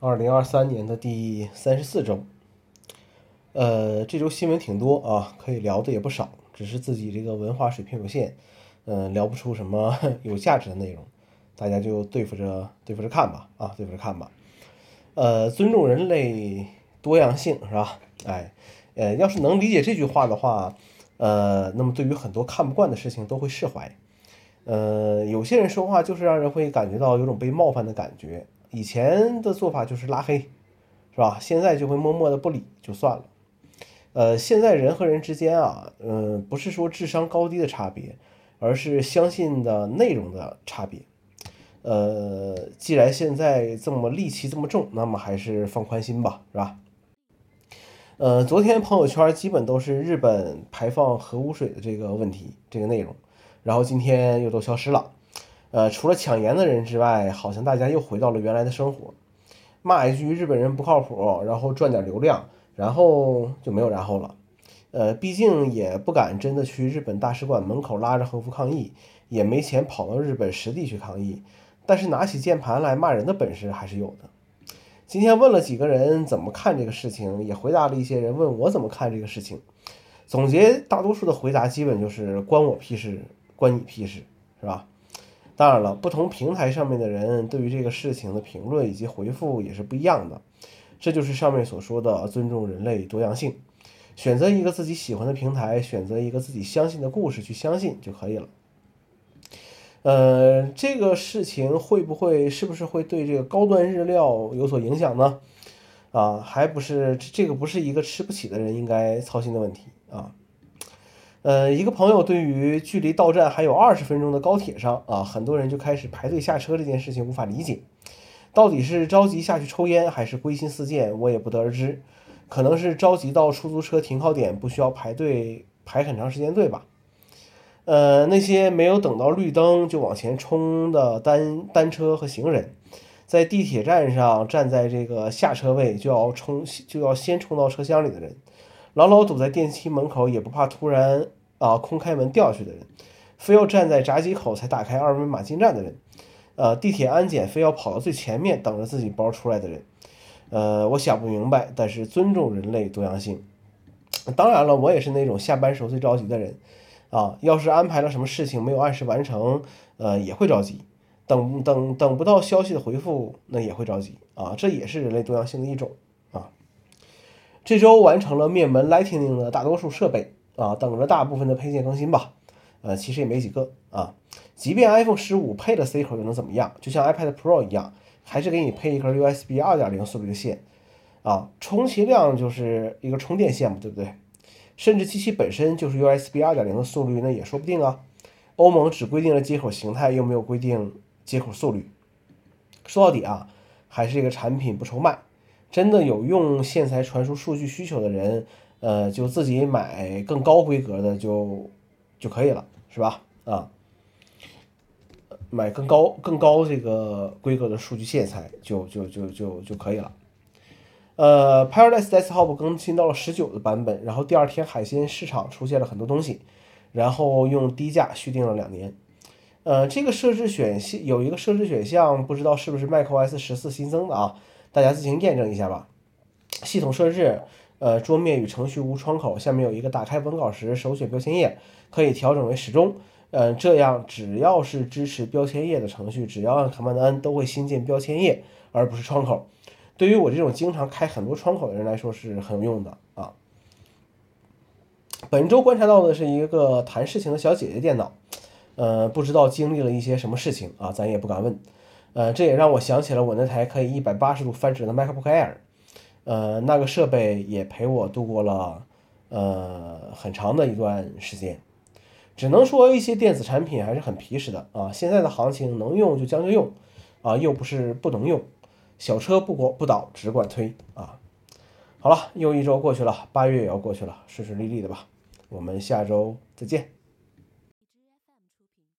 二零二三年的第三十四周，呃，这周新闻挺多啊，可以聊的也不少，只是自己这个文化水平有限，嗯，聊不出什么 有价值的内容，大家就对付着对付着看吧，啊，对付着看吧。呃，尊重人类多样性是吧？哎，呃，要是能理解这句话的话，呃，那么对于很多看不惯的事情都会释怀。呃，有些人说话就是让人会感觉到有种被冒犯的感觉。以前的做法就是拉黑，是吧？现在就会默默的不理就算了。呃，现在人和人之间啊，嗯，不是说智商高低的差别，而是相信的内容的差别。呃，既然现在这么戾气这么重，那么还是放宽心吧，是吧？呃，昨天朋友圈基本都是日本排放核污水的这个问题，这个内容，然后今天又都消失了。呃，除了抢盐的人之外，好像大家又回到了原来的生活，骂一句日本人不靠谱，然后赚点流量，然后就没有然后了。呃，毕竟也不敢真的去日本大使馆门口拉着横幅抗议，也没钱跑到日本实地去抗议，但是拿起键盘来骂人的本事还是有的。今天问了几个人怎么看这个事情，也回答了一些人问我怎么看这个事情，总结大多数的回答基本就是关我屁事，关你屁事，是吧？当然了，不同平台上面的人对于这个事情的评论以及回复也是不一样的，这就是上面所说的尊重人类多样性，选择一个自己喜欢的平台，选择一个自己相信的故事去相信就可以了。呃，这个事情会不会是不是会对这个高端日料有所影响呢？啊，还不是这个不是一个吃不起的人应该操心的问题啊。呃，一个朋友对于距离到站还有二十分钟的高铁上啊，很多人就开始排队下车这件事情无法理解，到底是着急下去抽烟还是归心似箭，我也不得而知。可能是着急到出租车停靠点不需要排队排很长时间队吧。呃，那些没有等到绿灯就往前冲的单单车和行人，在地铁站上站在这个下车位就要冲就要先冲到车厢里的人。牢牢堵在电梯门口也不怕突然啊空开门掉下去的人，非要站在闸机口才打开二维码进站的人，呃，地铁安检非要跑到最前面等着自己包出来的人，呃，我想不明白。但是尊重人类多样性，当然了，我也是那种下班时候最着急的人啊。要是安排了什么事情没有按时完成，呃，也会着急，等等等不到消息的回复，那也会着急啊。这也是人类多样性的一种啊。这周完成了灭门 Lightning 的大多数设备啊，等着大部分的配件更新吧。呃，其实也没几个啊。即便 iPhone 十五配了 C 口又能怎么样？就像 iPad Pro 一样，还是给你配一根 USB 二点零速率的线啊，充其量就是一个充电线嘛，对不对？甚至机器本身就是 USB 二点零的速率，那也说不定啊。欧盟只规定了接口形态，又没有规定接口速率。说到底啊，还是一个产品不愁卖。真的有用线材传输数据需求的人，呃，就自己买更高规格的就就可以了，是吧？啊，买更高更高这个规格的数据线材就就就就就可以了。呃，Paradise Desktop 更新到了十九的版本，然后第二天海鲜市场出现了很多东西，然后用低价续订了两年。呃，这个设置选项有一个设置选项，不知道是不是 macOS 十四新增的啊？大家自行验证一下吧。系统设置，呃，桌面与程序无窗口，下面有一个打开文稿时首选标签页，可以调整为时钟。嗯，这样只要是支持标签页的程序，只要按 Command N 都会新建标签页，而不是窗口。对于我这种经常开很多窗口的人来说是很有用的啊。本周观察到的是一个谈事情的小姐姐电脑，呃，不知道经历了一些什么事情啊，咱也不敢问。呃，这也让我想起了我那台可以一百八十度翻折的 MacBook Air，呃，那个设备也陪我度过了呃很长的一段时间。只能说一些电子产品还是很皮实的啊。现在的行情能用就将就用啊，又不是不能用。小车不过不倒，只管推啊。好了，又一周过去了，八月也要过去了，顺顺利利的吧。我们下周再见。